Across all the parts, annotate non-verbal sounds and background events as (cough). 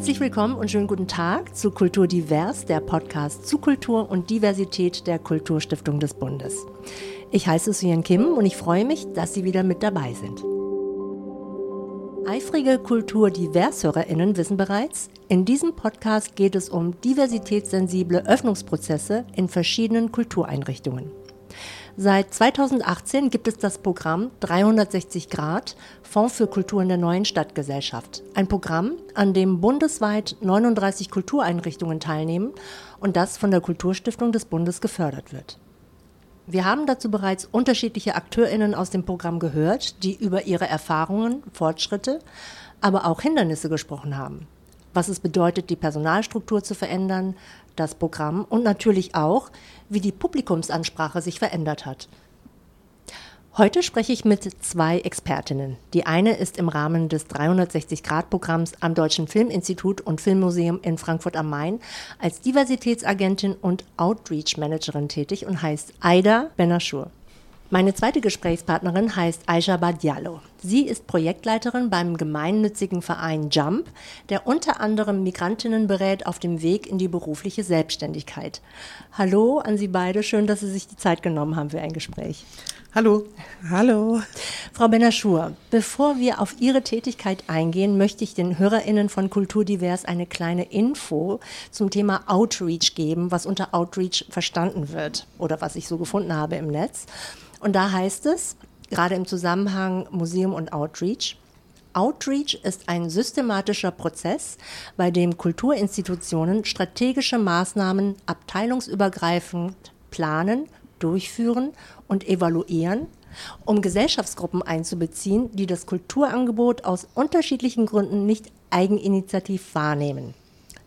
Herzlich willkommen und schönen guten Tag zu Kultur Divers, der Podcast zu Kultur und Diversität der Kulturstiftung des Bundes. Ich heiße Suyen Kim und ich freue mich, dass Sie wieder mit dabei sind. Eifrige Kultur-Divers-HörerInnen wissen bereits, in diesem Podcast geht es um diversitätssensible Öffnungsprozesse in verschiedenen Kultureinrichtungen. Seit 2018 gibt es das Programm 360 Grad Fonds für Kultur in der neuen Stadtgesellschaft. Ein Programm, an dem bundesweit 39 Kultureinrichtungen teilnehmen und das von der Kulturstiftung des Bundes gefördert wird. Wir haben dazu bereits unterschiedliche AkteurInnen aus dem Programm gehört, die über ihre Erfahrungen, Fortschritte, aber auch Hindernisse gesprochen haben. Was es bedeutet, die Personalstruktur zu verändern, das Programm und natürlich auch, wie die Publikumsansprache sich verändert hat. Heute spreche ich mit zwei Expertinnen. Die eine ist im Rahmen des 360-Grad-Programms am Deutschen Filminstitut und Filmmuseum in Frankfurt am Main als Diversitätsagentin und Outreach-Managerin tätig und heißt Aida Benashur. Meine zweite Gesprächspartnerin heißt Aisha Badiallo. Sie ist Projektleiterin beim gemeinnützigen Verein JUMP, der unter anderem Migrantinnen berät auf dem Weg in die berufliche Selbstständigkeit. Hallo an Sie beide, schön, dass Sie sich die Zeit genommen haben für ein Gespräch. Hallo. Hallo. Frau Benaschur, bevor wir auf Ihre Tätigkeit eingehen, möchte ich den HörerInnen von Kulturdivers eine kleine Info zum Thema Outreach geben, was unter Outreach verstanden wird oder was ich so gefunden habe im Netz. Und da heißt es, gerade im Zusammenhang Museum und Outreach, Outreach ist ein systematischer Prozess, bei dem Kulturinstitutionen strategische Maßnahmen abteilungsübergreifend planen, durchführen und evaluieren, um Gesellschaftsgruppen einzubeziehen, die das Kulturangebot aus unterschiedlichen Gründen nicht eigeninitiativ wahrnehmen.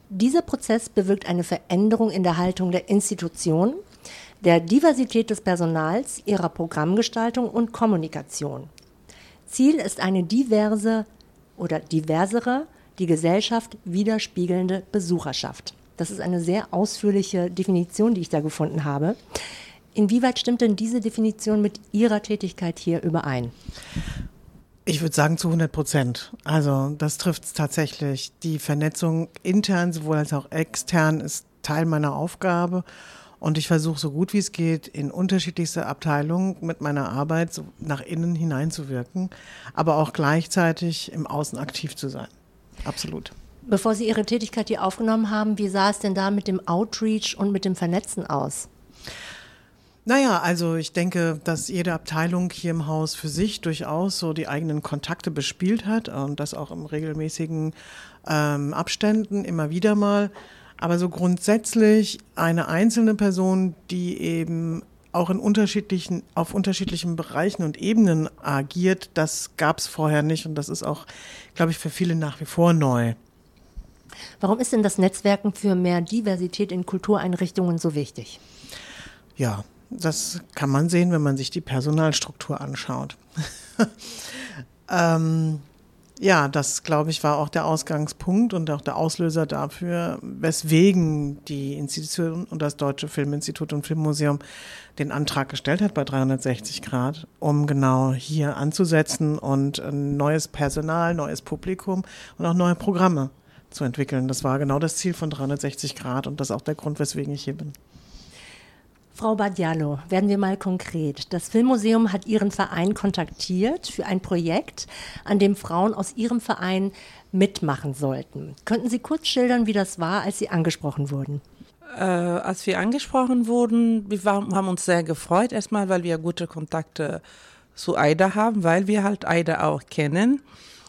Dieser Prozess bewirkt eine Veränderung in der Haltung der Institutionen der Diversität des Personals, ihrer Programmgestaltung und Kommunikation. Ziel ist eine diverse oder diversere, die Gesellschaft widerspiegelnde Besucherschaft. Das ist eine sehr ausführliche Definition, die ich da gefunden habe. Inwieweit stimmt denn diese Definition mit Ihrer Tätigkeit hier überein? Ich würde sagen zu 100 Prozent. Also das trifft es tatsächlich. Die Vernetzung intern sowohl als auch extern ist Teil meiner Aufgabe. Und ich versuche so gut wie es geht, in unterschiedlichste Abteilungen mit meiner Arbeit so nach innen hineinzuwirken, aber auch gleichzeitig im Außen aktiv zu sein. Absolut. Bevor Sie Ihre Tätigkeit hier aufgenommen haben, wie sah es denn da mit dem Outreach und mit dem Vernetzen aus? Naja, also ich denke, dass jede Abteilung hier im Haus für sich durchaus so die eigenen Kontakte bespielt hat und das auch im regelmäßigen ähm, Abständen immer wieder mal. Aber so grundsätzlich eine einzelne Person, die eben auch in unterschiedlichen, auf unterschiedlichen Bereichen und Ebenen agiert, das gab es vorher nicht und das ist auch, glaube ich, für viele nach wie vor neu. Warum ist denn das Netzwerken für mehr Diversität in Kultureinrichtungen so wichtig? Ja, das kann man sehen, wenn man sich die Personalstruktur anschaut. (laughs) ähm, ja, das glaube ich war auch der Ausgangspunkt und auch der Auslöser dafür, weswegen die Institution und das Deutsche Filminstitut und Filmmuseum den Antrag gestellt hat bei 360 Grad, um genau hier anzusetzen und ein neues Personal, neues Publikum und auch neue Programme zu entwickeln. Das war genau das Ziel von 360 Grad und das ist auch der Grund, weswegen ich hier bin. Frau Badiallo, werden wir mal konkret. Das Filmmuseum hat Ihren Verein kontaktiert für ein Projekt, an dem Frauen aus Ihrem Verein mitmachen sollten. Könnten Sie kurz schildern, wie das war, als Sie angesprochen wurden? Äh, als wir angesprochen wurden, wir waren, haben uns sehr gefreut, erstmal, weil wir gute Kontakte zu AIDA haben, weil wir halt AIDA auch kennen.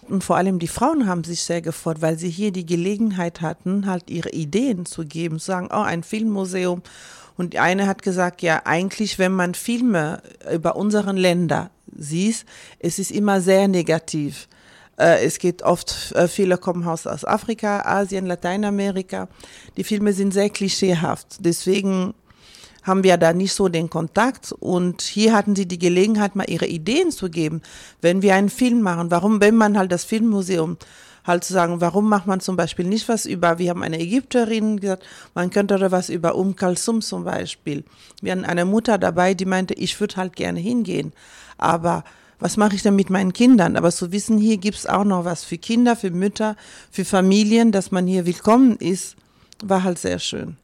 Und vor allem die Frauen haben sich sehr gefreut, weil sie hier die Gelegenheit hatten, halt ihre Ideen zu geben, zu sagen, oh, ein Filmmuseum und eine hat gesagt, ja, eigentlich, wenn man Filme über unseren Länder sieht, es ist immer sehr negativ. Äh, es geht oft, äh, viele kommen aus Afrika, Asien, Lateinamerika. Die Filme sind sehr klischeehaft. Deswegen haben wir da nicht so den Kontakt. Und hier hatten sie die Gelegenheit, mal ihre Ideen zu geben. Wenn wir einen Film machen, warum, wenn man halt das Filmmuseum halt zu sagen, warum macht man zum Beispiel nicht was über, wir haben eine Ägypterin gesagt, man könnte da was über Um Kalsum zum Beispiel. Wir hatten eine Mutter dabei, die meinte, ich würde halt gerne hingehen, aber was mache ich denn mit meinen Kindern? Aber zu wissen, hier gibt's auch noch was für Kinder, für Mütter, für Familien, dass man hier willkommen ist, war halt sehr schön.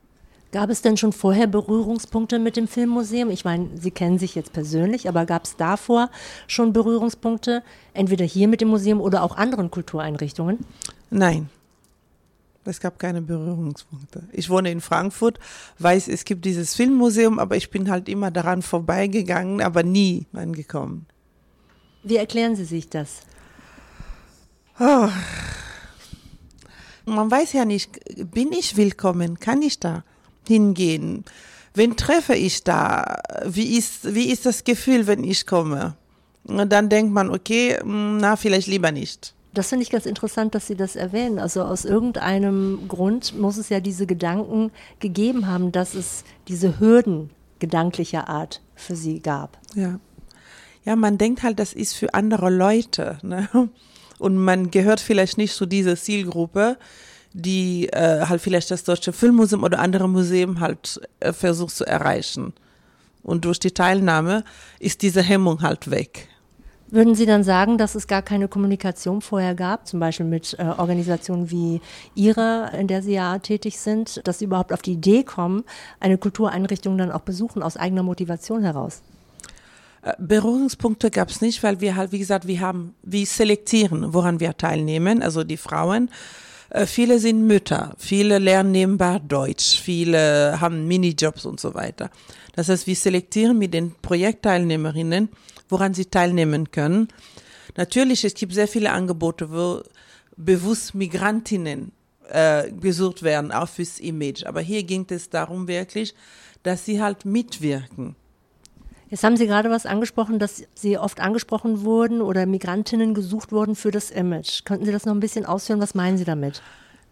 Gab es denn schon vorher Berührungspunkte mit dem Filmmuseum? Ich meine, Sie kennen sich jetzt persönlich, aber gab es davor schon Berührungspunkte, entweder hier mit dem Museum oder auch anderen Kultureinrichtungen? Nein. Es gab keine Berührungspunkte. Ich wohne in Frankfurt, weiß, es gibt dieses Filmmuseum, aber ich bin halt immer daran vorbeigegangen, aber nie angekommen. Wie erklären Sie sich das? Oh. Man weiß ja nicht, bin ich willkommen? Kann ich da hingehen? Wen treffe ich da? Wie ist, wie ist das Gefühl, wenn ich komme? Und dann denkt man, okay, na, vielleicht lieber nicht. Das finde ich ganz interessant, dass Sie das erwähnen. Also aus irgendeinem Grund muss es ja diese Gedanken gegeben haben, dass es diese Hürden gedanklicher Art für Sie gab. Ja. Ja, man denkt halt, das ist für andere Leute. Ne? Und man gehört vielleicht nicht zu dieser Zielgruppe, die äh, halt vielleicht das Deutsche Filmmuseum oder andere Museen halt äh, versucht zu erreichen. Und durch die Teilnahme ist diese Hemmung halt weg. Würden Sie dann sagen, dass es gar keine Kommunikation vorher gab, zum Beispiel mit äh, Organisationen wie Ihrer, in der Sie ja tätig sind, dass Sie überhaupt auf die Idee kommen, eine Kultureinrichtung dann auch besuchen aus eigener Motivation heraus? Äh, Berührungspunkte gab es nicht, weil wir halt, wie gesagt, wir haben, wir selektieren, woran wir teilnehmen, also die Frauen. Äh, viele sind Mütter, viele lernen nebenbei Deutsch, viele haben Minijobs und so weiter. Das heißt, wir selektieren mit den Projektteilnehmerinnen woran sie teilnehmen können. Natürlich, es gibt sehr viele Angebote, wo bewusst Migrantinnen äh, gesucht werden, auch fürs Image. Aber hier ging es darum wirklich, dass sie halt mitwirken. Jetzt haben Sie gerade was angesprochen, dass Sie oft angesprochen wurden oder Migrantinnen gesucht wurden für das Image. Könnten Sie das noch ein bisschen ausführen? Was meinen Sie damit?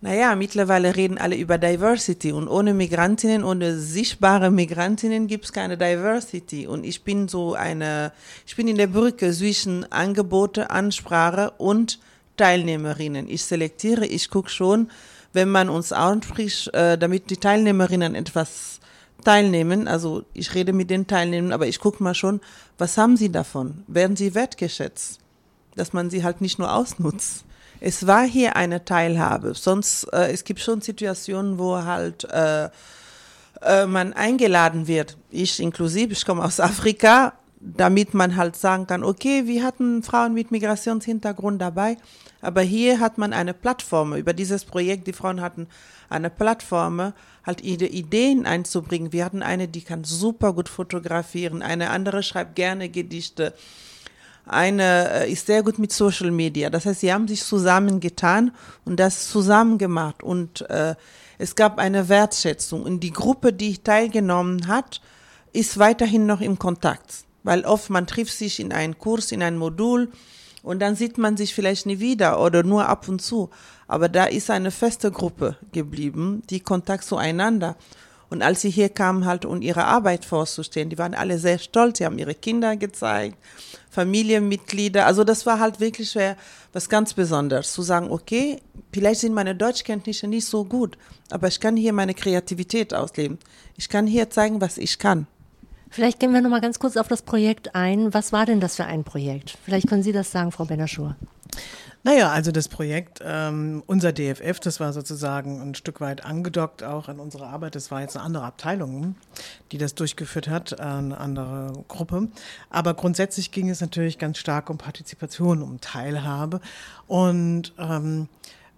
Naja, mittlerweile reden alle über Diversity und ohne Migrantinnen, ohne sichtbare Migrantinnen gibt's keine Diversity. Und ich bin so eine, ich bin in der Brücke zwischen Angebote, Ansprache und Teilnehmerinnen. Ich selektiere, ich gucke schon, wenn man uns anspricht, äh, damit die Teilnehmerinnen etwas teilnehmen. Also ich rede mit den Teilnehmern, aber ich gucke mal schon, was haben sie davon? Werden sie wertgeschätzt? Dass man sie halt nicht nur ausnutzt es war hier eine Teilhabe. Sonst, äh, es gibt schon Situationen, wo halt äh, äh, man eingeladen wird. Ich inklusive, ich komme aus Afrika, damit man halt sagen kann, okay, wir hatten Frauen mit Migrationshintergrund dabei, aber hier hat man eine Plattform. Über dieses Projekt, die Frauen hatten eine Plattform, halt ihre Ideen einzubringen. Wir hatten eine, die kann super gut fotografieren, eine andere schreibt gerne Gedichte eine äh, ist sehr gut mit Social Media. Das heißt, sie haben sich zusammengetan und das zusammen gemacht. Und äh, es gab eine Wertschätzung. Und die Gruppe, die teilgenommen hat, ist weiterhin noch im Kontakt. Weil oft man trifft sich in einen Kurs, in ein Modul und dann sieht man sich vielleicht nie wieder oder nur ab und zu. Aber da ist eine feste Gruppe geblieben, die Kontakt zueinander. Und als sie hier kamen halt, um ihre Arbeit vorzustellen, die waren alle sehr stolz, sie haben ihre Kinder gezeigt, Familienmitglieder. Also das war halt wirklich was ganz Besonderes, zu sagen, okay, vielleicht sind meine Deutschkenntnisse nicht so gut, aber ich kann hier meine Kreativität ausleben. Ich kann hier zeigen, was ich kann. Vielleicht gehen wir noch mal ganz kurz auf das Projekt ein. Was war denn das für ein Projekt? Vielleicht können Sie das sagen, Frau Benaschur. Naja, also das Projekt, ähm, unser DFF, das war sozusagen ein Stück weit angedockt auch an unsere Arbeit. Das war jetzt eine andere Abteilung, die das durchgeführt hat, eine andere Gruppe. Aber grundsätzlich ging es natürlich ganz stark um Partizipation, um Teilhabe. Und ähm,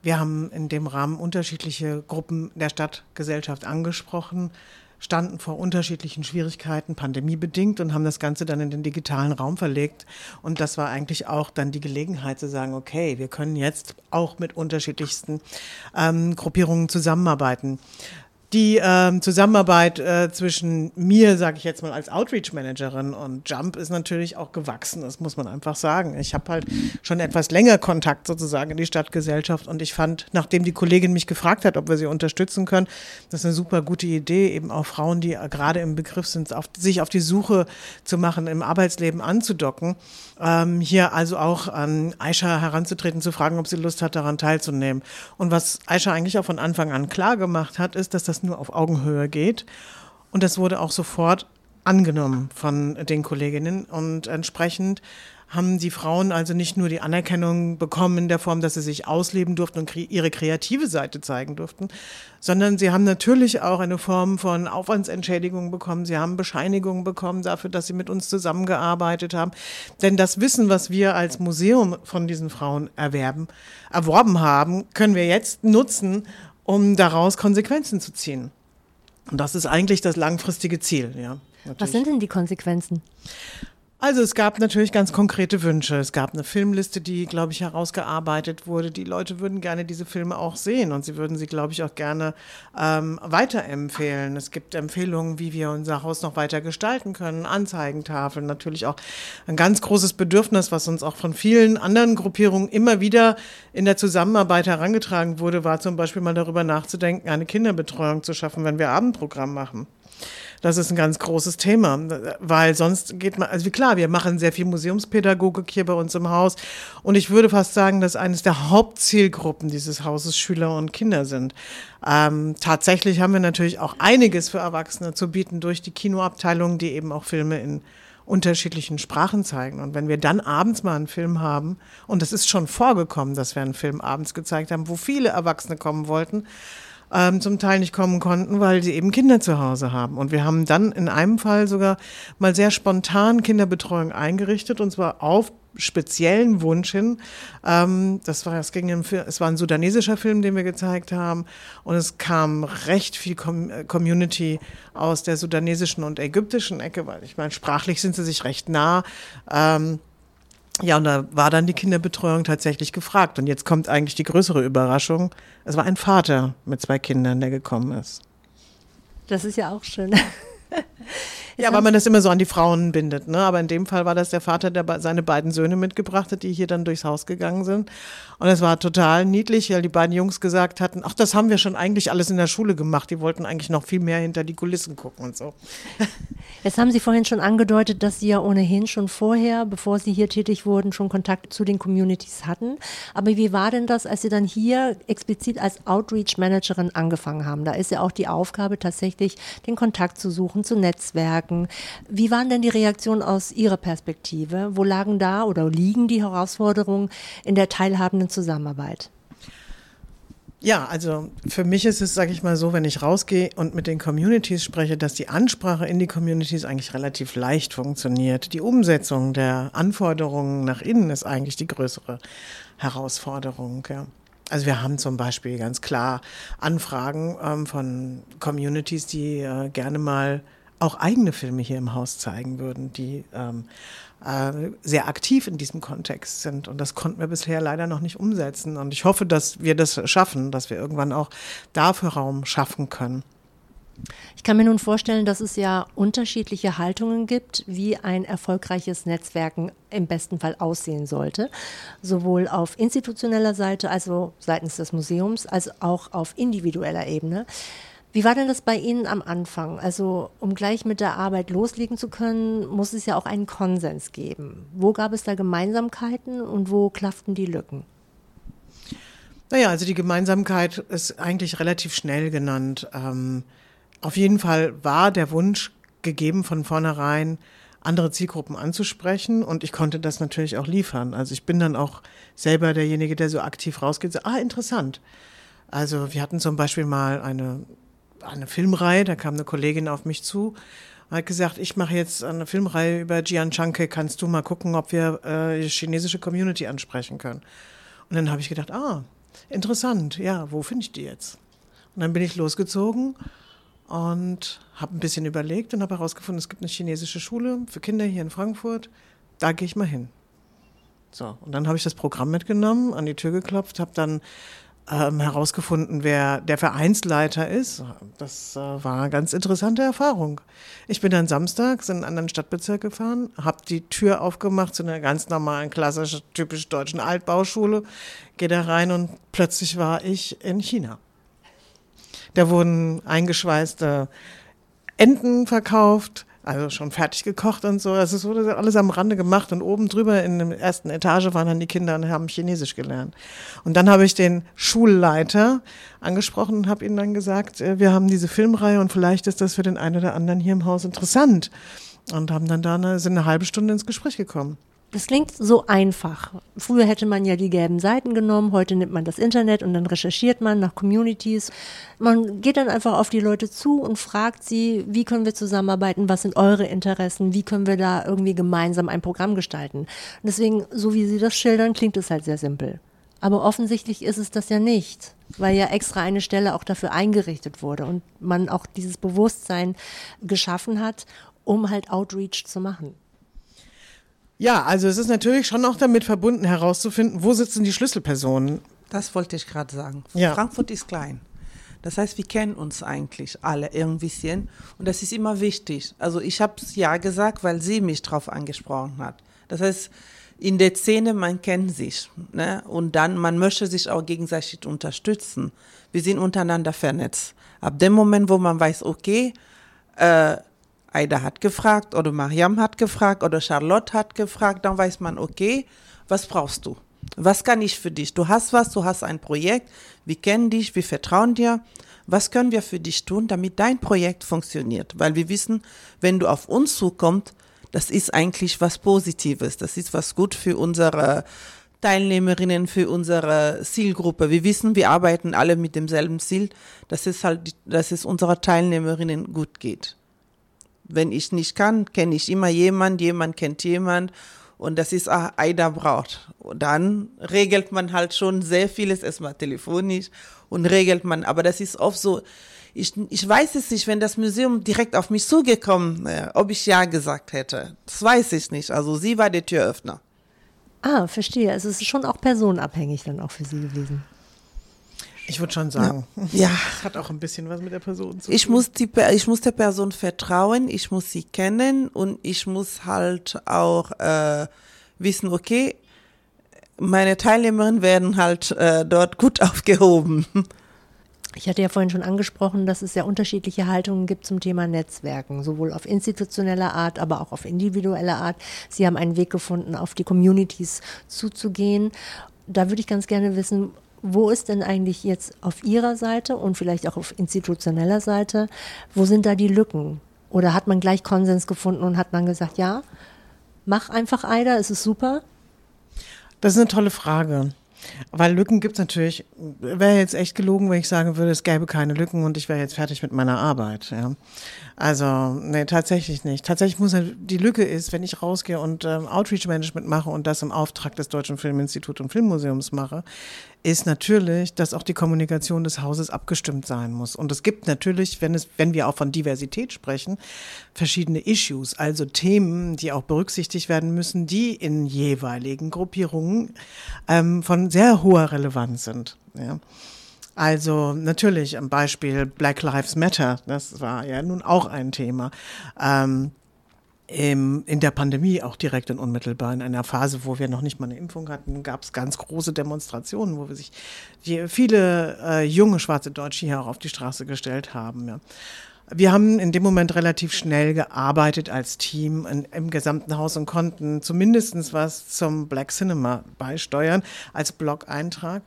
wir haben in dem Rahmen unterschiedliche Gruppen der Stadtgesellschaft angesprochen standen vor unterschiedlichen Schwierigkeiten, pandemiebedingt, und haben das Ganze dann in den digitalen Raum verlegt. Und das war eigentlich auch dann die Gelegenheit zu sagen, okay, wir können jetzt auch mit unterschiedlichsten ähm, Gruppierungen zusammenarbeiten. Die ähm, Zusammenarbeit äh, zwischen mir, sage ich jetzt mal, als Outreach-Managerin und Jump ist natürlich auch gewachsen, das muss man einfach sagen. Ich habe halt schon etwas länger Kontakt sozusagen in die Stadtgesellschaft und ich fand, nachdem die Kollegin mich gefragt hat, ob wir sie unterstützen können, das ist eine super gute Idee, eben auch Frauen, die gerade im Begriff sind, auf, sich auf die Suche zu machen, im Arbeitsleben anzudocken, ähm, hier also auch an Aisha heranzutreten, zu fragen, ob sie Lust hat, daran teilzunehmen. Und was Aisha eigentlich auch von Anfang an klar gemacht hat, ist, dass das nur auf Augenhöhe geht. Und das wurde auch sofort angenommen von den Kolleginnen und entsprechend haben die Frauen also nicht nur die Anerkennung bekommen in der Form, dass sie sich ausleben durften und ihre kreative Seite zeigen durften, sondern sie haben natürlich auch eine Form von Aufwandsentschädigung bekommen. Sie haben Bescheinigungen bekommen dafür, dass sie mit uns zusammengearbeitet haben. Denn das Wissen, was wir als Museum von diesen Frauen erwerben, erworben haben, können wir jetzt nutzen, um daraus Konsequenzen zu ziehen. Und das ist eigentlich das langfristige Ziel, ja. Natürlich. Was sind denn die Konsequenzen? Also es gab natürlich ganz konkrete Wünsche. Es gab eine Filmliste, die, glaube ich, herausgearbeitet wurde. Die Leute würden gerne diese Filme auch sehen und sie würden sie, glaube ich, auch gerne ähm, weiterempfehlen. Es gibt Empfehlungen, wie wir unser Haus noch weiter gestalten können, Anzeigentafeln, natürlich auch ein ganz großes Bedürfnis, was uns auch von vielen anderen Gruppierungen immer wieder in der Zusammenarbeit herangetragen wurde, war zum Beispiel mal darüber nachzudenken, eine Kinderbetreuung zu schaffen, wenn wir Abendprogramm machen. Das ist ein ganz großes Thema, weil sonst geht man, also klar, wir machen sehr viel Museumspädagogik hier bei uns im Haus und ich würde fast sagen, dass eines der Hauptzielgruppen dieses Hauses Schüler und Kinder sind. Ähm, tatsächlich haben wir natürlich auch einiges für Erwachsene zu bieten durch die Kinoabteilung, die eben auch Filme in unterschiedlichen Sprachen zeigen. Und wenn wir dann abends mal einen Film haben, und es ist schon vorgekommen, dass wir einen Film abends gezeigt haben, wo viele Erwachsene kommen wollten, ähm, zum Teil nicht kommen konnten, weil sie eben Kinder zu Hause haben. Und wir haben dann in einem Fall sogar mal sehr spontan Kinderbetreuung eingerichtet und zwar auf speziellen Wunsch hin. Ähm, das war, es ging im, es war ein sudanesischer Film, den wir gezeigt haben, und es kam recht viel Com äh, Community aus der sudanesischen und ägyptischen Ecke, weil ich meine, sprachlich sind sie sich recht nah. Ähm, ja, und da war dann die Kinderbetreuung tatsächlich gefragt. Und jetzt kommt eigentlich die größere Überraschung. Es war ein Vater mit zwei Kindern, der gekommen ist. Das ist ja auch schön. (laughs) (laughs) ja, weil man das immer so an die Frauen bindet. Ne? Aber in dem Fall war das der Vater, der seine beiden Söhne mitgebracht hat, die hier dann durchs Haus gegangen sind. Und es war total niedlich, weil die beiden Jungs gesagt hatten, ach, das haben wir schon eigentlich alles in der Schule gemacht. Die wollten eigentlich noch viel mehr hinter die Kulissen gucken und so. (laughs) Jetzt haben Sie vorhin schon angedeutet, dass Sie ja ohnehin schon vorher, bevor Sie hier tätig wurden, schon Kontakt zu den Communities hatten. Aber wie war denn das, als Sie dann hier explizit als Outreach Managerin angefangen haben? Da ist ja auch die Aufgabe tatsächlich, den Kontakt zu suchen, zu Netzwerken. Wie waren denn die Reaktionen aus Ihrer Perspektive? Wo lagen da oder liegen die Herausforderungen in der teilhabenden Zusammenarbeit? Ja, also für mich ist es, sage ich mal so, wenn ich rausgehe und mit den Communities spreche, dass die Ansprache in die Communities eigentlich relativ leicht funktioniert. Die Umsetzung der Anforderungen nach innen ist eigentlich die größere Herausforderung. Ja. Also wir haben zum Beispiel ganz klar Anfragen ähm, von Communities, die äh, gerne mal auch eigene Filme hier im Haus zeigen würden, die ähm, äh, sehr aktiv in diesem Kontext sind. Und das konnten wir bisher leider noch nicht umsetzen. Und ich hoffe, dass wir das schaffen, dass wir irgendwann auch dafür Raum schaffen können. Ich kann mir nun vorstellen, dass es ja unterschiedliche Haltungen gibt, wie ein erfolgreiches Netzwerken im besten Fall aussehen sollte. Sowohl auf institutioneller Seite, also seitens des Museums, als auch auf individueller Ebene. Wie war denn das bei Ihnen am Anfang? Also, um gleich mit der Arbeit loslegen zu können, muss es ja auch einen Konsens geben. Wo gab es da Gemeinsamkeiten und wo klafften die Lücken? Naja, also die Gemeinsamkeit ist eigentlich relativ schnell genannt. Ähm, auf jeden Fall war der Wunsch gegeben von vornherein, andere Zielgruppen anzusprechen und ich konnte das natürlich auch liefern. Also ich bin dann auch selber derjenige, der so aktiv rausgeht, so, ah, interessant. Also wir hatten zum Beispiel mal eine eine Filmreihe, da kam eine Kollegin auf mich zu hat gesagt, ich mache jetzt eine Filmreihe über Jian Chanke, kannst du mal gucken, ob wir äh, die chinesische Community ansprechen können. Und dann habe ich gedacht, ah, interessant, ja, wo finde ich die jetzt? Und dann bin ich losgezogen und habe ein bisschen überlegt und habe herausgefunden, es gibt eine chinesische Schule für Kinder hier in Frankfurt, da gehe ich mal hin. So, und dann habe ich das Programm mitgenommen, an die Tür geklopft, habe dann ähm, herausgefunden, wer der Vereinsleiter ist. Das äh, war eine ganz interessante Erfahrung. Ich bin dann samstags in einen anderen Stadtbezirk gefahren, habe die Tür aufgemacht zu einer ganz normalen, klassischen, typisch deutschen Altbauschule, gehe da rein und plötzlich war ich in China. Da wurden eingeschweißte Enten verkauft, also schon fertig gekocht und so. Also es wurde alles am Rande gemacht und oben drüber in der ersten Etage waren dann die Kinder und haben Chinesisch gelernt. Und dann habe ich den Schulleiter angesprochen und habe ihnen dann gesagt, äh, wir haben diese Filmreihe und vielleicht ist das für den einen oder anderen hier im Haus interessant. Und haben dann da eine, sind eine halbe Stunde ins Gespräch gekommen. Das klingt so einfach. Früher hätte man ja die gelben Seiten genommen, heute nimmt man das Internet und dann recherchiert man nach Communities. Man geht dann einfach auf die Leute zu und fragt sie, wie können wir zusammenarbeiten, was sind eure Interessen, wie können wir da irgendwie gemeinsam ein Programm gestalten. Und deswegen, so wie Sie das schildern, klingt es halt sehr simpel. Aber offensichtlich ist es das ja nicht, weil ja extra eine Stelle auch dafür eingerichtet wurde und man auch dieses Bewusstsein geschaffen hat, um halt Outreach zu machen. Ja, also es ist natürlich schon auch damit verbunden herauszufinden, wo sitzen die Schlüsselpersonen. Das wollte ich gerade sagen. Ja. Frankfurt ist klein. Das heißt, wir kennen uns eigentlich alle irgendwie und das ist immer wichtig. Also ich habe es ja gesagt, weil sie mich drauf angesprochen hat. Das heißt, in der Szene, man kennt sich. Ne? Und dann, man möchte sich auch gegenseitig unterstützen. Wir sind untereinander vernetzt. Ab dem Moment, wo man weiß, okay, äh, Aida hat gefragt oder Mariam hat gefragt oder Charlotte hat gefragt, dann weiß man, okay, was brauchst du? Was kann ich für dich? Du hast was, du hast ein Projekt, wir kennen dich, wir vertrauen dir. Was können wir für dich tun, damit dein Projekt funktioniert? Weil wir wissen, wenn du auf uns zukommst, das ist eigentlich was Positives, das ist was gut für unsere Teilnehmerinnen, für unsere Zielgruppe. Wir wissen, wir arbeiten alle mit demselben Ziel, dass es halt, dass es unserer Teilnehmerinnen gut geht. Wenn ich nicht kann, kenne ich immer jemand, jemand kennt jemand und das ist ah, Aida braucht. Und dann regelt man halt schon sehr vieles erstmal telefonisch und regelt man, aber das ist oft so, ich, ich weiß es nicht, wenn das Museum direkt auf mich zugekommen wäre, ob ich ja gesagt hätte. Das weiß ich nicht. Also sie war der Türöffner. Ah, verstehe. Also es ist schon auch personenabhängig dann auch für Sie gewesen. Ich würde schon sagen. Ja. Das hat auch ein bisschen was mit der Person zu tun. Ich muss, die, ich muss der Person vertrauen, ich muss sie kennen und ich muss halt auch äh, wissen, okay, meine Teilnehmerinnen werden halt äh, dort gut (laughs) aufgehoben. Ich hatte ja vorhin schon angesprochen, dass es ja unterschiedliche Haltungen gibt zum Thema Netzwerken, sowohl auf institutioneller Art, aber auch auf individueller Art. Sie haben einen Weg gefunden, auf die Communities zuzugehen. Da würde ich ganz gerne wissen, wo ist denn eigentlich jetzt auf Ihrer Seite und vielleicht auch auf institutioneller Seite, wo sind da die Lücken? Oder hat man gleich Konsens gefunden und hat dann gesagt, ja, mach einfach Eider, es ist super? Das ist eine tolle Frage. Weil Lücken gibt es natürlich, wäre jetzt echt gelogen, wenn ich sagen würde, es gäbe keine Lücken und ich wäre jetzt fertig mit meiner Arbeit. Ja. Also, nee, tatsächlich nicht. Tatsächlich muss die Lücke ist, wenn ich rausgehe und ähm, Outreach Management mache und das im Auftrag des Deutschen Filminstituts und Filmmuseums mache, ist natürlich, dass auch die Kommunikation des Hauses abgestimmt sein muss. Und es gibt natürlich, wenn es, wenn wir auch von Diversität sprechen, verschiedene Issues, also Themen, die auch berücksichtigt werden müssen, die in jeweiligen Gruppierungen ähm, von sehr hoher Relevanz sind. Ja. Also natürlich am Beispiel Black Lives Matter, das war ja nun auch ein Thema. Ähm, im, in der Pandemie auch direkt und unmittelbar in einer Phase, wo wir noch nicht mal eine Impfung hatten, gab es ganz große Demonstrationen, wo wir sich viele äh, junge schwarze Deutsche hier auch auf die Straße gestellt haben. Ja. Wir haben in dem Moment relativ schnell gearbeitet als Team in, im gesamten Haus und konnten zumindest was zum Black Cinema beisteuern als Blog-Eintrag.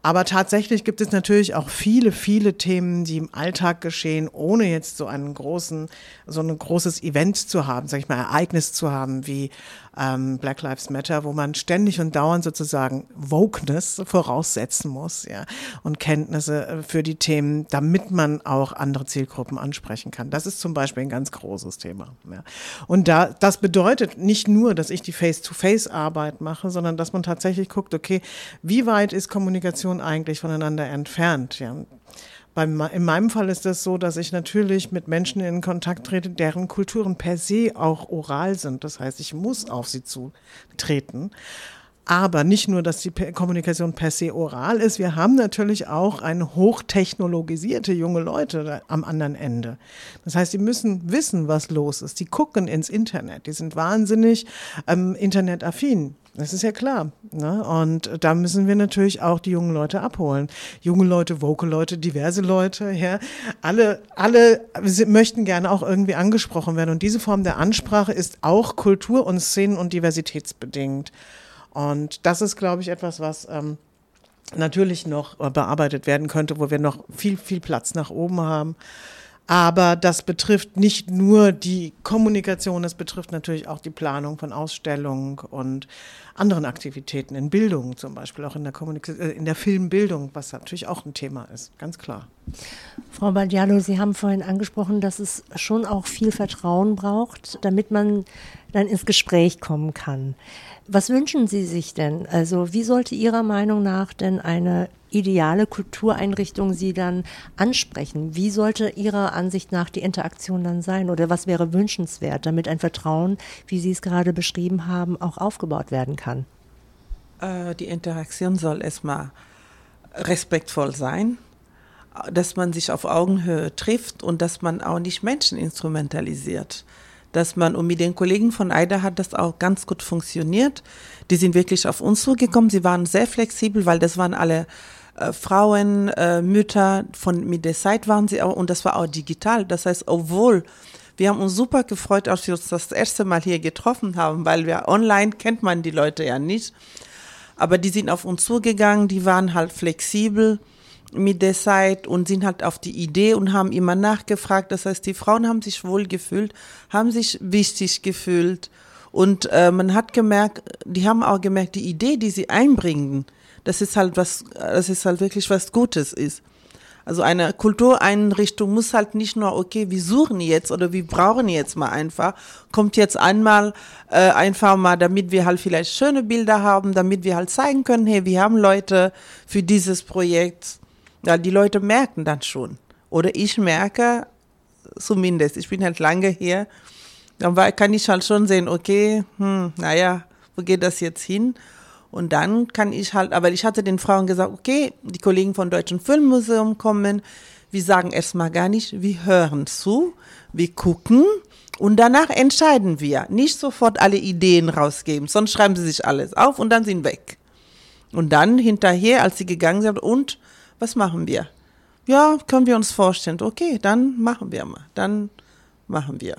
Aber tatsächlich gibt es natürlich auch viele, viele Themen, die im Alltag geschehen, ohne jetzt so einen großen, so ein großes Event zu haben, sag ich mal, Ereignis zu haben wie ähm, Black Lives Matter, wo man ständig und dauernd sozusagen Wokeness voraussetzen muss, ja, und Kenntnisse äh, für die Themen, damit man auch andere Zielgruppen ansprechen kann. Das ist zum Beispiel ein ganz großes Thema. Ja. Und da, das bedeutet nicht nur, dass ich die Face-to-Face-Arbeit mache, sondern dass man tatsächlich guckt, okay, wie weit ist Kommunikation eigentlich voneinander entfernt, ja in meinem Fall ist das so, dass ich natürlich mit Menschen in Kontakt trete, deren Kulturen per se auch oral sind. Das heißt, ich muss auf sie zutreten. Aber nicht nur, dass die Kommunikation per se oral ist, wir haben natürlich auch eine hochtechnologisierte junge Leute am anderen Ende. Das heißt, die müssen wissen, was los ist. Die gucken ins Internet, die sind wahnsinnig ähm, internetaffin. Das ist ja klar. Ne? Und da müssen wir natürlich auch die jungen Leute abholen. Junge Leute, vocal Leute, diverse Leute, ja. Alle, alle möchten gerne auch irgendwie angesprochen werden. Und diese Form der Ansprache ist auch kultur- und szenen- und diversitätsbedingt. Und das ist, glaube ich, etwas, was ähm, natürlich noch bearbeitet werden könnte, wo wir noch viel, viel Platz nach oben haben. Aber das betrifft nicht nur die Kommunikation, es betrifft natürlich auch die Planung von Ausstellungen und anderen Aktivitäten in Bildung, zum Beispiel auch in der, Kommunikation, äh, in der Filmbildung, was natürlich auch ein Thema ist, ganz klar. Frau Badialo, Sie haben vorhin angesprochen, dass es schon auch viel Vertrauen braucht, damit man dann ins Gespräch kommen kann. Was wünschen Sie sich denn? Also wie sollte Ihrer Meinung nach denn eine ideale Kultureinrichtung Sie dann ansprechen? Wie sollte Ihrer Ansicht nach die Interaktion dann sein? Oder was wäre wünschenswert, damit ein Vertrauen, wie Sie es gerade beschrieben haben, auch aufgebaut werden kann? Äh, die Interaktion soll erstmal respektvoll sein, dass man sich auf Augenhöhe trifft und dass man auch nicht Menschen instrumentalisiert dass man, und mit den Kollegen von AIDA hat das auch ganz gut funktioniert. Die sind wirklich auf uns zugekommen. Sie waren sehr flexibel, weil das waren alle äh, Frauen, äh, Mütter, von mit der Zeit waren sie auch, und das war auch digital. Das heißt, obwohl wir haben uns super gefreut, als wir uns das erste Mal hier getroffen haben, weil wir online kennt man die Leute ja nicht. Aber die sind auf uns zugegangen, die waren halt flexibel mit der Zeit und sind halt auf die Idee und haben immer nachgefragt. Das heißt, die Frauen haben sich wohl gefühlt, haben sich wichtig gefühlt und äh, man hat gemerkt, die haben auch gemerkt, die Idee, die sie einbringen, das ist halt was, das ist halt wirklich was Gutes ist. Also eine Kultureinrichtung muss halt nicht nur, okay, wir suchen jetzt oder wir brauchen jetzt mal einfach, kommt jetzt einmal äh, einfach mal, damit wir halt vielleicht schöne Bilder haben, damit wir halt zeigen können, hey, wir haben Leute für dieses Projekt ja, die Leute merken dann schon. Oder ich merke zumindest, ich bin halt lange hier, dann kann ich halt schon sehen, okay, hm, naja, wo geht das jetzt hin? Und dann kann ich halt, aber ich hatte den Frauen gesagt, okay, die Kollegen vom Deutschen Filmmuseum kommen, wir sagen erstmal gar nicht, wir hören zu, wir gucken und danach entscheiden wir. Nicht sofort alle Ideen rausgeben, sonst schreiben sie sich alles auf und dann sind weg. Und dann hinterher, als sie gegangen sind, und was machen wir? Ja, können wir uns vorstellen. Okay, dann machen wir mal. Dann machen wir.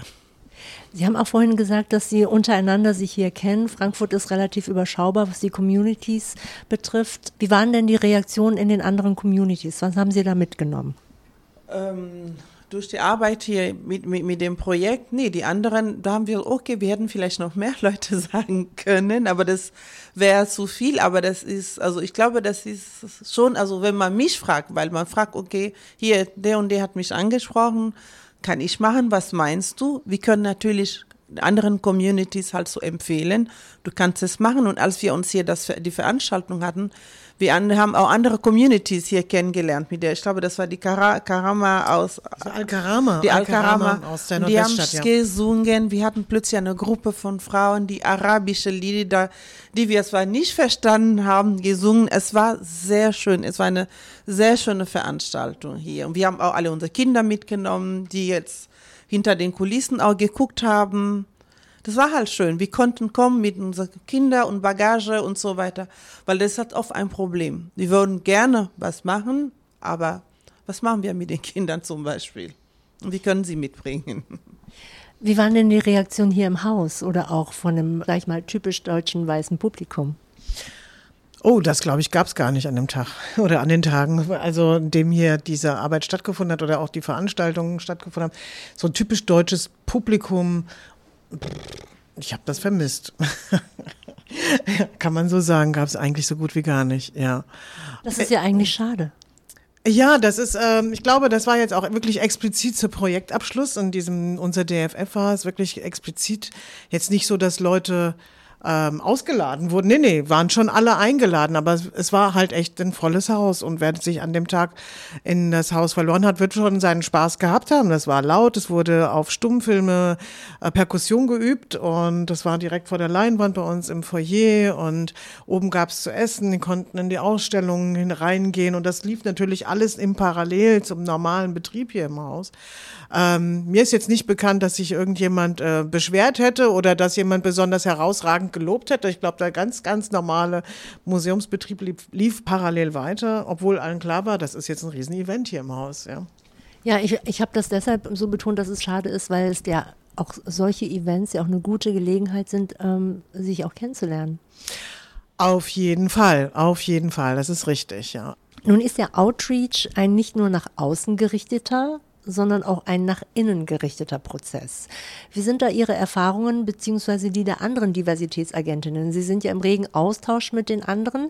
Sie haben auch vorhin gesagt, dass Sie untereinander sich hier kennen. Frankfurt ist relativ überschaubar, was die Communities betrifft. Wie waren denn die Reaktionen in den anderen Communities? Was haben Sie da mitgenommen? Ähm, durch die Arbeit hier mit, mit, mit dem Projekt, nee, die anderen, da haben wir, okay, wir hätten vielleicht noch mehr (laughs) Leute sagen können, aber das wäre zu viel, aber das ist, also ich glaube, das ist schon, also wenn man mich fragt, weil man fragt, okay, hier, der und der hat mich angesprochen, kann ich machen, was meinst du? Wir können natürlich anderen Communities halt so empfehlen, du kannst es machen. Und als wir uns hier das, die Veranstaltung hatten, wir haben auch andere Communities hier kennengelernt mit der, ich glaube, das war die Kara, Karama aus. Also Al-Karama. Die Al-Karama. aus der Die haben ja. gesungen. Wir hatten plötzlich eine Gruppe von Frauen, die arabische Lieder, die wir zwar nicht verstanden haben, gesungen. Es war sehr schön. Es war eine sehr schöne Veranstaltung hier. Und wir haben auch alle unsere Kinder mitgenommen, die jetzt hinter den Kulissen auch geguckt haben das war halt schön. Wir konnten kommen mit unseren Kindern und Bagage und so weiter, weil das hat oft ein Problem. Wir würden gerne was machen, aber was machen wir mit den Kindern zum Beispiel? Und wie können sie mitbringen? Wie waren denn die Reaktionen hier im Haus oder auch von einem, sag ich mal, typisch deutschen weißen Publikum? Oh, das glaube ich gab es gar nicht an dem Tag (laughs) oder an den Tagen, also in dem hier diese Arbeit stattgefunden hat oder auch die Veranstaltungen stattgefunden haben. So ein typisch deutsches Publikum ich habe das vermisst. (laughs) Kann man so sagen, gab es eigentlich so gut wie gar nicht, ja. Das ist ja eigentlich schade. Ja, das ist, ähm, ich glaube, das war jetzt auch wirklich explizit zu Projektabschluss in diesem, unser DFF war es wirklich explizit jetzt nicht so, dass Leute ähm, ausgeladen wurden. Nee, nee, waren schon alle eingeladen, aber es, war halt echt ein volles Haus und wer sich an dem Tag in das Haus verloren hat, wird schon seinen Spaß gehabt haben. Das war laut, es wurde auf Stummfilme äh, Perkussion geübt und das war direkt vor der Leinwand bei uns im Foyer und oben gab's zu essen, die konnten in die Ausstellungen reingehen und das lief natürlich alles im Parallel zum normalen Betrieb hier im Haus. Ähm, mir ist jetzt nicht bekannt, dass sich irgendjemand äh, beschwert hätte oder dass jemand besonders herausragend gelobt hätte. Ich glaube, der ganz, ganz normale Museumsbetrieb lief, lief, parallel weiter, obwohl allen klar war, das ist jetzt ein Riesenevent hier im Haus. Ja, ja ich, ich habe das deshalb so betont, dass es schade ist, weil es ja auch solche Events ja auch eine gute Gelegenheit sind, ähm, sich auch kennenzulernen. Auf jeden Fall, auf jeden Fall, das ist richtig, ja. Nun ist ja Outreach ein nicht nur nach außen gerichteter sondern auch ein nach innen gerichteter Prozess. Wie sind da Ihre Erfahrungen beziehungsweise die der anderen Diversitätsagentinnen? Sie sind ja im regen Austausch mit den anderen.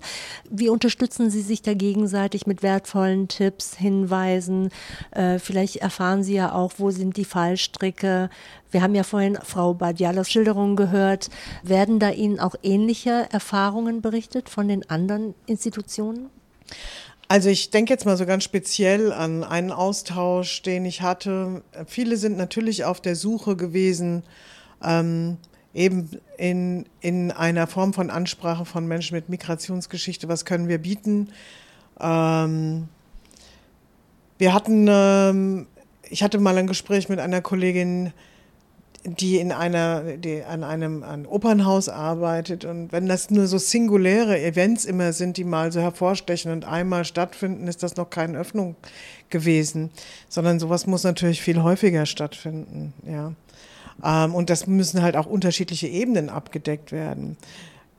Wie unterstützen Sie sich da gegenseitig mit wertvollen Tipps, Hinweisen? Äh, vielleicht erfahren Sie ja auch, wo sind die Fallstricke? Wir haben ja vorhin Frau Badialos Schilderungen gehört. Werden da Ihnen auch ähnliche Erfahrungen berichtet von den anderen Institutionen? Also ich denke jetzt mal so ganz speziell an einen Austausch, den ich hatte. Viele sind natürlich auf der Suche gewesen, ähm, eben in, in einer Form von Ansprache von Menschen mit Migrationsgeschichte, was können wir bieten. Ähm, wir hatten, ähm, ich hatte mal ein Gespräch mit einer Kollegin, die in einer, die an einem an Opernhaus arbeitet. Und wenn das nur so singuläre Events immer sind, die mal so hervorstechen und einmal stattfinden, ist das noch keine Öffnung gewesen, sondern sowas muss natürlich viel häufiger stattfinden, ja. Ähm, und das müssen halt auch unterschiedliche Ebenen abgedeckt werden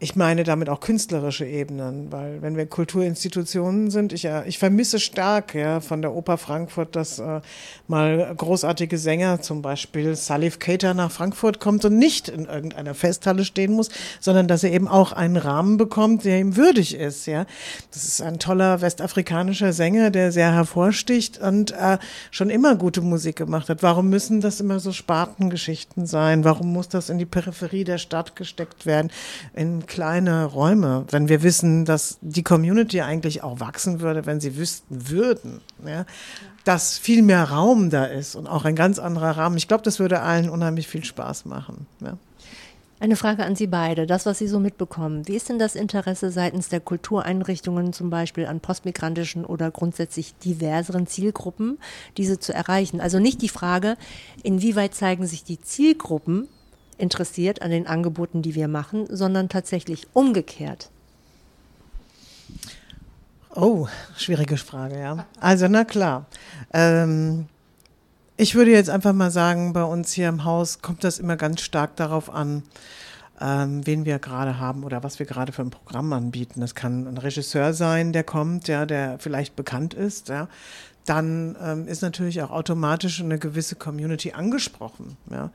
ich meine damit auch künstlerische Ebenen, weil wenn wir Kulturinstitutionen sind, ich, ich vermisse stark ja, von der Oper Frankfurt, dass äh, mal großartige Sänger, zum Beispiel Salif Keita nach Frankfurt kommt und nicht in irgendeiner Festhalle stehen muss, sondern dass er eben auch einen Rahmen bekommt, der ihm würdig ist. Ja, Das ist ein toller westafrikanischer Sänger, der sehr hervorsticht und äh, schon immer gute Musik gemacht hat. Warum müssen das immer so Spartengeschichten sein? Warum muss das in die Peripherie der Stadt gesteckt werden? In kleine Räume, wenn wir wissen, dass die Community eigentlich auch wachsen würde, wenn sie wüssten würden, ja, dass viel mehr Raum da ist und auch ein ganz anderer Rahmen. Ich glaube, das würde allen unheimlich viel Spaß machen. Ja. Eine Frage an Sie beide, das, was Sie so mitbekommen. Wie ist denn das Interesse seitens der Kultureinrichtungen zum Beispiel an postmigrantischen oder grundsätzlich diverseren Zielgruppen, diese zu erreichen? Also nicht die Frage, inwieweit zeigen sich die Zielgruppen interessiert an den Angeboten, die wir machen, sondern tatsächlich umgekehrt? Oh, schwierige Frage, ja. Also, na klar. Ähm, ich würde jetzt einfach mal sagen, bei uns hier im Haus kommt das immer ganz stark darauf an, ähm, wen wir gerade haben oder was wir gerade für ein Programm anbieten. Das kann ein Regisseur sein, der kommt, ja, der vielleicht bekannt ist, ja. Dann ähm, ist natürlich auch automatisch eine gewisse Community angesprochen, ja.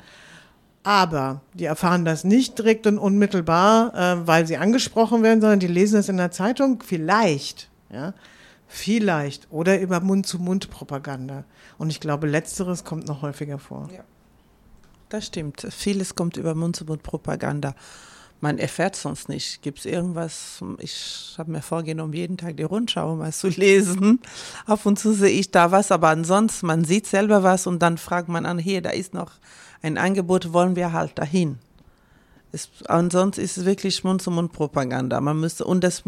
Aber die erfahren das nicht direkt und unmittelbar, äh, weil sie angesprochen werden, sondern die lesen es in der Zeitung vielleicht, ja, vielleicht oder über Mund-zu-Mund-Propaganda. Und ich glaube, letzteres kommt noch häufiger vor. Ja. Das stimmt. Vieles kommt über Mund-zu-Mund-Propaganda. Man erfährt sonst nicht. Gibt es irgendwas? Ich habe mir vorgenommen, jeden Tag die Rundschau mal zu lesen. Ab und zu sehe ich da was, aber ansonsten, man sieht selber was und dann fragt man an, hier, da ist noch ein Angebot wollen wir halt dahin. Es, ansonsten ist es wirklich Mund-zu-Mund-Propaganda. Man müsste, und das,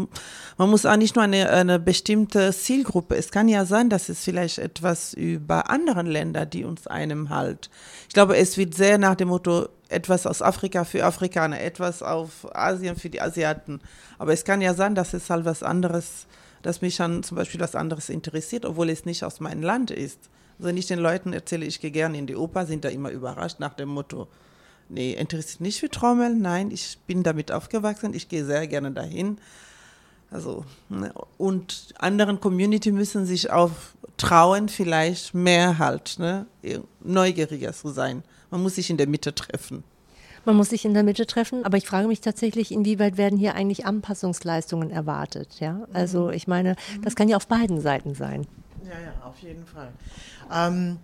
man muss auch nicht nur eine, eine bestimmte Zielgruppe. Es kann ja sein, dass es vielleicht etwas über andere Länder, die uns einem halt. Ich glaube, es wird sehr nach dem Motto, etwas aus Afrika für Afrikaner, etwas auf Asien für die Asiaten. Aber es kann ja sein, dass es halt was anderes, dass mich dann zum Beispiel was anderes interessiert, obwohl es nicht aus meinem Land ist. Also ich den Leuten erzähle, ich gehe gerne in die Oper, sind da immer überrascht nach dem Motto, nee, interessiert nicht für Trommeln, nein, ich bin damit aufgewachsen, ich gehe sehr gerne dahin. Also, ne, und anderen Community müssen sich auch trauen, vielleicht mehr halt, ne, neugieriger zu sein. Man muss sich in der Mitte treffen. Man muss sich in der Mitte treffen, aber ich frage mich tatsächlich, inwieweit werden hier eigentlich Anpassungsleistungen erwartet? Ja, also mhm. ich meine, das kann ja auf beiden Seiten sein. Ja, ja, auf jeden Fall. Ähm,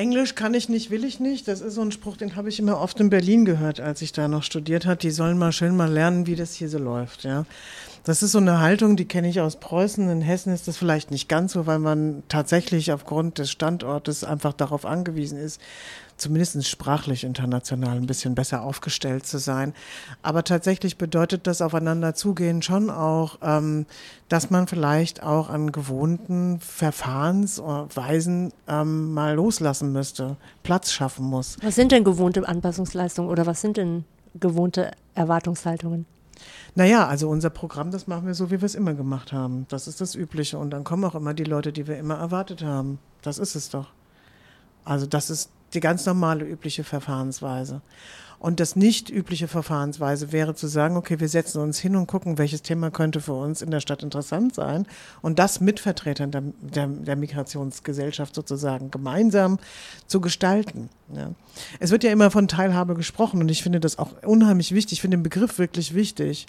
Englisch kann ich nicht, will ich nicht. Das ist so ein Spruch, den habe ich immer oft in Berlin gehört, als ich da noch studiert habe. Die sollen mal schön mal lernen, wie das hier so läuft. Ja, das ist so eine Haltung, die kenne ich aus Preußen. In Hessen ist das vielleicht nicht ganz so, weil man tatsächlich aufgrund des Standortes einfach darauf angewiesen ist, zumindest sprachlich international ein bisschen besser aufgestellt zu sein. Aber tatsächlich bedeutet das Aufeinander zugehen schon auch, ähm, dass man vielleicht auch an gewohnten Verfahrensweisen ähm, mal loslassen müsste, Platz schaffen muss. Was sind denn gewohnte Anpassungsleistungen oder was sind denn gewohnte Erwartungshaltungen? Naja, also unser Programm, das machen wir so, wie wir es immer gemacht haben. Das ist das Übliche. Und dann kommen auch immer die Leute, die wir immer erwartet haben. Das ist es doch. Also das ist die ganz normale übliche Verfahrensweise. Und das nicht übliche Verfahrensweise wäre zu sagen, okay, wir setzen uns hin und gucken, welches Thema könnte für uns in der Stadt interessant sein und das mit Vertretern der, der, der Migrationsgesellschaft sozusagen gemeinsam zu gestalten. Ja. Es wird ja immer von Teilhabe gesprochen und ich finde das auch unheimlich wichtig. Ich finde den Begriff wirklich wichtig.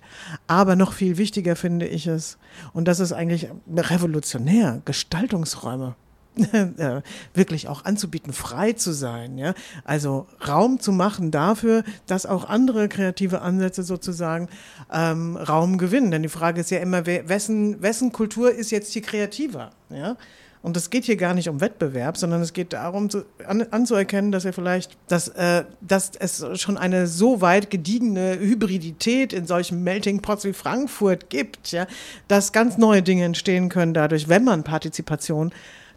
Aber noch viel wichtiger finde ich es, und das ist eigentlich revolutionär, Gestaltungsräume (laughs) wirklich auch anzubieten, frei zu sein, ja. Also Raum zu machen dafür, dass auch andere kreative Ansätze sozusagen ähm, Raum gewinnen. Denn die Frage ist ja immer, wessen, wessen Kultur ist jetzt hier kreativer, ja? Und es geht hier gar nicht um Wettbewerb, sondern es geht darum, zu, an, anzuerkennen, dass er vielleicht, dass, äh, dass es schon eine so weit gediegene Hybridität in solchen Melting Pots wie Frankfurt gibt, ja, dass ganz neue Dinge entstehen können dadurch, wenn man Partizipation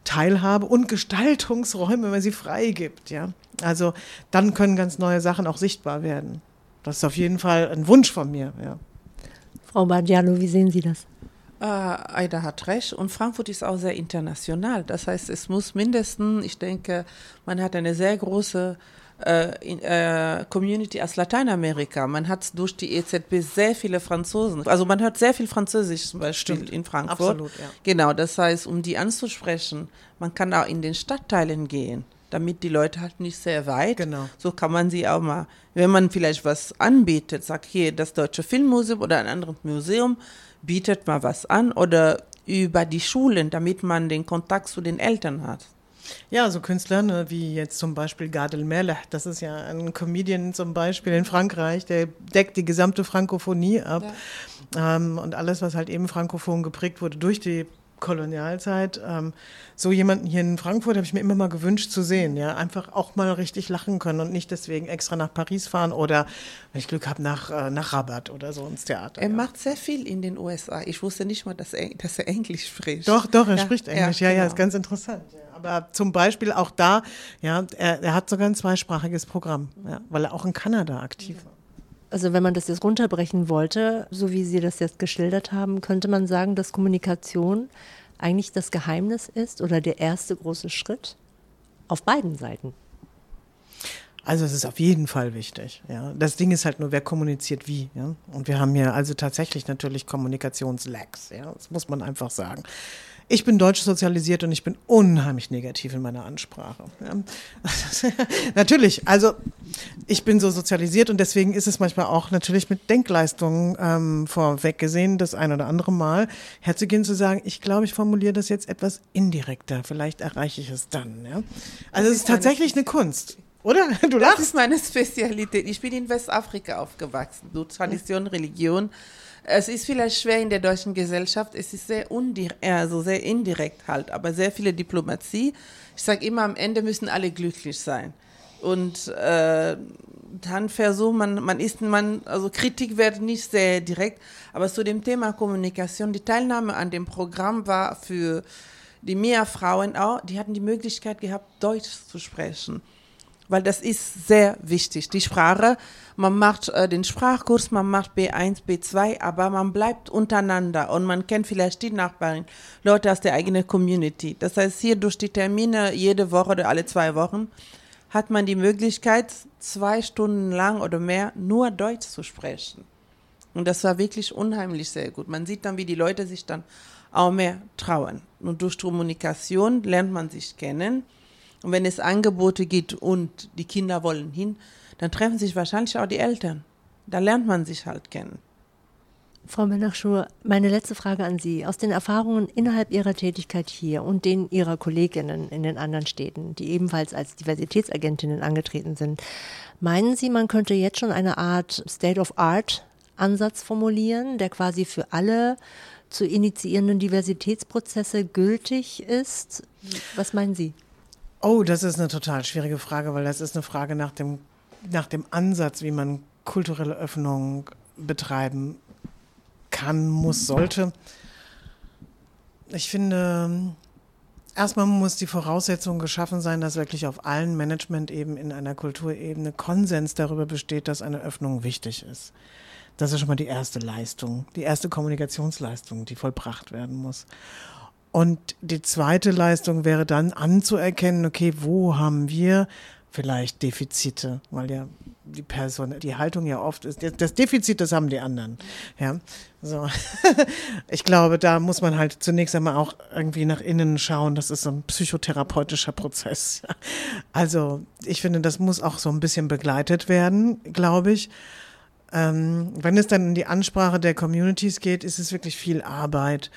Teilhabe und Gestaltungsräume, wenn man sie freigibt. Ja? Also dann können ganz neue Sachen auch sichtbar werden. Das ist auf jeden Fall ein Wunsch von mir. Ja. Frau Badiano, wie sehen Sie das? Äh, Aida hat recht und Frankfurt ist auch sehr international. Das heißt, es muss mindestens, ich denke, man hat eine sehr große äh, in, äh, Community aus Lateinamerika. Man hat durch die EZB sehr viele Franzosen. Also man hört sehr viel Französisch zum Beispiel Stimmt. in Frankfurt. Absolut, ja. Genau, das heißt, um die anzusprechen, man kann auch in den Stadtteilen gehen damit die Leute halt nicht sehr weit. Genau. So kann man sie auch mal, wenn man vielleicht was anbietet, sagt hier das Deutsche Filmmuseum oder ein anderes Museum, bietet mal was an oder über die Schulen, damit man den Kontakt zu den Eltern hat. Ja, so Künstler ne, wie jetzt zum Beispiel Gardel Merle, das ist ja ein Comedian zum Beispiel in Frankreich, der deckt die gesamte Frankophonie ab. Ja. Ähm, und alles, was halt eben frankophon geprägt wurde durch die Kolonialzeit. Ähm, so jemanden hier in Frankfurt habe ich mir immer mal gewünscht zu sehen, ja, einfach auch mal richtig lachen können und nicht deswegen extra nach Paris fahren oder, wenn ich Glück habe, nach, äh, nach Rabat oder so ins Theater. Er ja. macht sehr viel in den USA. Ich wusste nicht mal, dass er, dass er Englisch spricht. Doch, doch, er ja, spricht Englisch. Ja, ja, genau. ist ganz interessant. Aber zum Beispiel auch da, ja, er, er hat sogar ein zweisprachiges Programm, ja, weil er auch in Kanada aktiv war. Also wenn man das jetzt runterbrechen wollte, so wie Sie das jetzt geschildert haben, könnte man sagen, dass Kommunikation eigentlich das Geheimnis ist oder der erste große Schritt auf beiden Seiten. Also es ist auf jeden Fall wichtig. Ja. Das Ding ist halt nur, wer kommuniziert wie. Ja. Und wir haben hier also tatsächlich natürlich Kommunikationslags. Ja. Das muss man einfach sagen. Ich bin deutsch sozialisiert und ich bin unheimlich negativ in meiner Ansprache. Ja. (laughs) natürlich, also ich bin so sozialisiert und deswegen ist es manchmal auch natürlich mit Denkleistungen ähm, vorweg gesehen, das ein oder andere Mal herzugehen zu sagen, ich glaube, ich formuliere das jetzt etwas indirekter, vielleicht erreiche ich es dann. Ja. Also es ist tatsächlich eine Kunst. Oder? (laughs) Du lachst. Das ist meine Spezialität. Ich bin in Westafrika aufgewachsen. Du Tradition, Religion. Es ist vielleicht schwer in der deutschen Gesellschaft, es ist sehr, also sehr indirekt halt, aber sehr viele Diplomatie. Ich sage immer, am Ende müssen alle glücklich sein. Und äh, dann versucht man, man ist, man, also Kritik wird nicht sehr direkt, aber zu dem Thema Kommunikation, die Teilnahme an dem Programm war für die Mehrfrauen auch, die hatten die Möglichkeit gehabt, Deutsch zu sprechen weil das ist sehr wichtig. Die Sprache, man macht äh, den Sprachkurs, man macht B1, B2, aber man bleibt untereinander und man kennt vielleicht die Nachbarn, Leute aus der eigenen Community. Das heißt, hier durch die Termine jede Woche oder alle zwei Wochen hat man die Möglichkeit, zwei Stunden lang oder mehr nur Deutsch zu sprechen. Und das war wirklich unheimlich sehr gut. Man sieht dann, wie die Leute sich dann auch mehr trauen. Und durch Kommunikation lernt man sich kennen und wenn es Angebote gibt und die Kinder wollen hin, dann treffen sich wahrscheinlich auch die Eltern. Da lernt man sich halt kennen. Frau Menachschur, meine letzte Frage an Sie. Aus den Erfahrungen innerhalb Ihrer Tätigkeit hier und den Ihrer Kolleginnen in den anderen Städten, die ebenfalls als Diversitätsagentinnen angetreten sind, meinen Sie, man könnte jetzt schon eine Art State of Art Ansatz formulieren, der quasi für alle zu initiierenden Diversitätsprozesse gültig ist? Was meinen Sie? Oh, das ist eine total schwierige Frage, weil das ist eine Frage nach dem, nach dem Ansatz, wie man kulturelle Öffnung betreiben kann, muss, sollte. Ich finde, erstmal muss die Voraussetzung geschaffen sein, dass wirklich auf allen Management-Ebenen in einer Kulturebene Konsens darüber besteht, dass eine Öffnung wichtig ist. Das ist schon mal die erste Leistung, die erste Kommunikationsleistung, die vollbracht werden muss. Und die zweite Leistung wäre dann anzuerkennen, okay, wo haben wir vielleicht Defizite, weil ja die Person, die Haltung ja oft ist, das Defizit, das haben die anderen. Ja, so. (laughs) ich glaube, da muss man halt zunächst einmal auch irgendwie nach innen schauen. Das ist so ein psychotherapeutischer Prozess. (laughs) Also, ich finde, das muss auch so ein bisschen begleitet werden, glaube ich. Ähm, wenn es dann in die Ansprache der Communities geht, ist es wirklich viel Arbeit.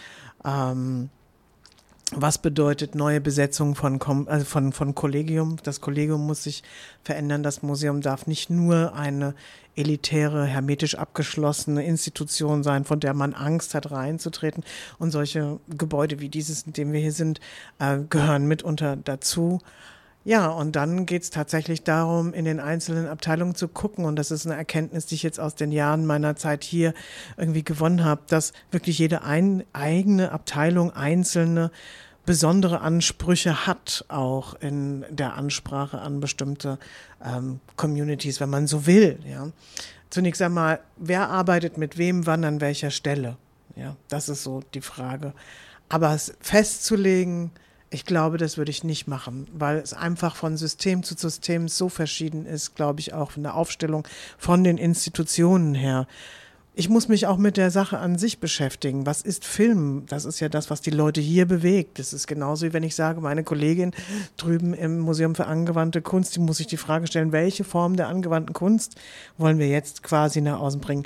Ähm, was bedeutet neue Besetzung von, also von, von Kollegium? Das Kollegium muss sich verändern. Das Museum darf nicht nur eine elitäre, hermetisch abgeschlossene Institution sein, von der man Angst hat, reinzutreten. Und solche Gebäude wie dieses, in dem wir hier sind, äh, gehören mitunter dazu. Ja, und dann geht es tatsächlich darum, in den einzelnen Abteilungen zu gucken. Und das ist eine Erkenntnis, die ich jetzt aus den Jahren meiner Zeit hier irgendwie gewonnen habe, dass wirklich jede ein, eigene Abteilung, einzelne besondere Ansprüche hat, auch in der Ansprache an bestimmte ähm, Communities, wenn man so will. Ja. Zunächst einmal, wer arbeitet mit wem, wann, an welcher Stelle? Ja, das ist so die Frage. Aber es festzulegen, ich glaube, das würde ich nicht machen, weil es einfach von System zu System so verschieden ist, glaube ich, auch von der Aufstellung von den Institutionen her. Ich muss mich auch mit der Sache an sich beschäftigen. Was ist Film? Das ist ja das, was die Leute hier bewegt. Das ist genauso wie wenn ich sage, meine Kollegin drüben im Museum für angewandte Kunst, die muss sich die Frage stellen, welche Form der angewandten Kunst wollen wir jetzt quasi nach außen bringen?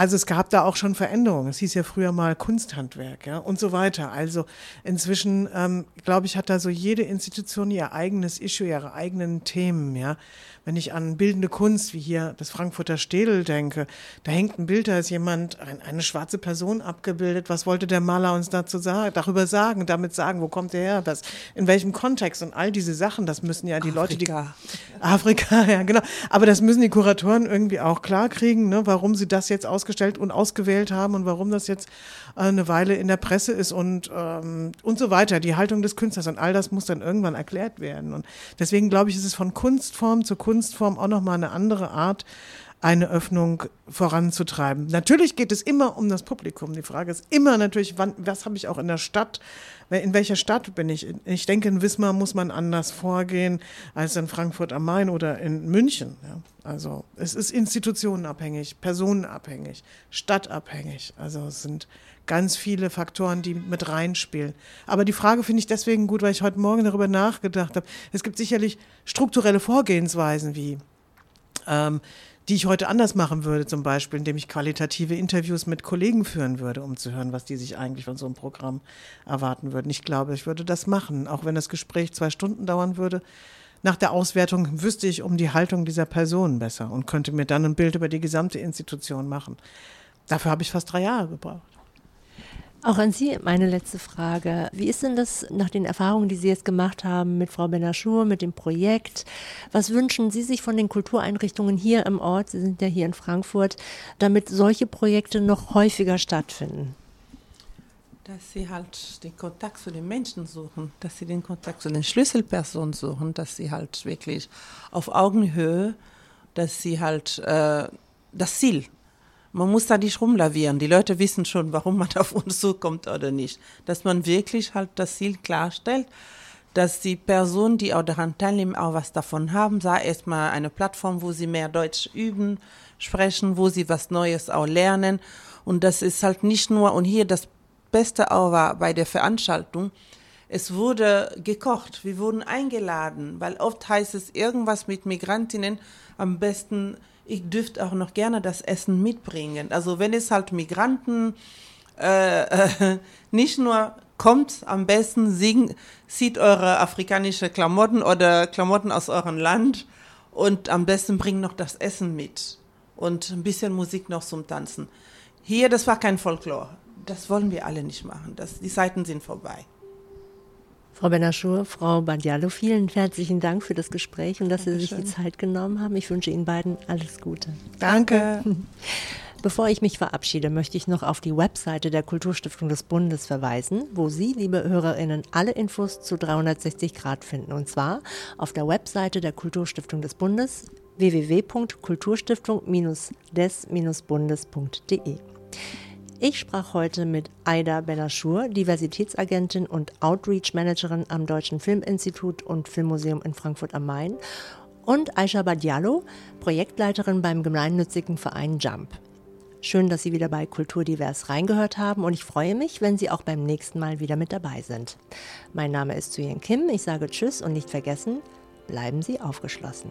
Also es gab da auch schon Veränderungen. Es hieß ja früher mal Kunsthandwerk, ja, und so weiter. Also inzwischen, ähm, glaube ich, hat da so jede Institution ihr eigenes Issue, ihre eigenen Themen, ja. Wenn ich an bildende Kunst, wie hier das Frankfurter Städel denke, da hängt ein Bild, da ist jemand, ein, eine schwarze Person abgebildet. Was wollte der Maler uns dazu sagen, darüber sagen, damit sagen, wo kommt der her, das, in welchem Kontext und all diese Sachen, das müssen ja die Afrika. Leute, die Afrika, (laughs) ja, genau. Aber das müssen die Kuratoren irgendwie auch klarkriegen, ne, warum sie das jetzt ausgestellt und ausgewählt haben und warum das jetzt eine Weile in der Presse ist und, ähm, und so weiter. Die Haltung des Künstlers und all das muss dann irgendwann erklärt werden. Und deswegen glaube ich, ist es von Kunstform zu Kunstform auch nochmal eine andere Art, eine Öffnung voranzutreiben. Natürlich geht es immer um das Publikum. Die Frage ist immer natürlich, wann, was habe ich auch in der Stadt? In welcher Stadt bin ich? Ich denke, in Wismar muss man anders vorgehen als in Frankfurt am Main oder in München. Ja. Also es ist institutionenabhängig, personenabhängig, stadtabhängig. Also es sind ganz viele Faktoren, die mit reinspielen. Aber die Frage finde ich deswegen gut, weil ich heute Morgen darüber nachgedacht habe. Es gibt sicherlich strukturelle Vorgehensweisen wie ähm, die ich heute anders machen würde, zum Beispiel, indem ich qualitative Interviews mit Kollegen führen würde, um zu hören, was die sich eigentlich von so einem Programm erwarten würden. Ich glaube, ich würde das machen, auch wenn das Gespräch zwei Stunden dauern würde. Nach der Auswertung wüsste ich um die Haltung dieser Person besser und könnte mir dann ein Bild über die gesamte Institution machen. Dafür habe ich fast drei Jahre gebraucht. Auch an Sie meine letzte Frage. Wie ist denn das nach den Erfahrungen, die Sie jetzt gemacht haben mit Frau Benachour, mit dem Projekt? Was wünschen Sie sich von den Kultureinrichtungen hier im Ort? Sie sind ja hier in Frankfurt, damit solche Projekte noch häufiger stattfinden? Dass sie halt den Kontakt zu den Menschen suchen, dass sie den Kontakt zu den Schlüsselpersonen suchen, dass sie halt wirklich auf Augenhöhe, dass sie halt äh, das Ziel man muss da nicht rumlavieren. Die Leute wissen schon, warum man (laughs) auf uns zukommt oder nicht. Dass man wirklich halt das Ziel klarstellt, dass die Personen, die auch daran teilnehmen, auch was davon haben. Sei erstmal eine Plattform, wo sie mehr Deutsch üben, sprechen, wo sie was Neues auch lernen. Und das ist halt nicht nur, und hier das Beste auch war bei der Veranstaltung, es wurde gekocht, wir wurden eingeladen, weil oft heißt es irgendwas mit Migrantinnen, am besten ich dürfte auch noch gerne das Essen mitbringen. Also wenn es halt Migranten äh, äh, (laughs) nicht nur kommt, am besten sing, sieht eure afrikanische Klamotten oder Klamotten aus eurem Land und am besten bringt noch das Essen mit und ein bisschen Musik noch zum Tanzen. Hier, das war kein Folklore. Das wollen wir alle nicht machen. Das, die Zeiten sind vorbei. Frau Benaschur, Frau Badialo, vielen herzlichen Dank für das Gespräch und dass Dankeschön. Sie sich die Zeit genommen haben. Ich wünsche Ihnen beiden alles Gute. Danke. (laughs) Bevor ich mich verabschiede, möchte ich noch auf die Webseite der Kulturstiftung des Bundes verweisen, wo Sie, liebe Hörerinnen, alle Infos zu 360 Grad finden. Und zwar auf der Webseite der Kulturstiftung des Bundes www.kulturstiftung-des-bundes.de. Ich sprach heute mit Aida Bellaschur, Diversitätsagentin und Outreach Managerin am Deutschen Filminstitut und Filmmuseum in Frankfurt am Main und Aisha Badiallo, Projektleiterin beim gemeinnützigen Verein Jump. Schön, dass Sie wieder bei Kulturdivers reingehört haben und ich freue mich, wenn Sie auch beim nächsten Mal wieder mit dabei sind. Mein Name ist Suyen Kim, ich sage Tschüss und nicht vergessen, bleiben Sie aufgeschlossen.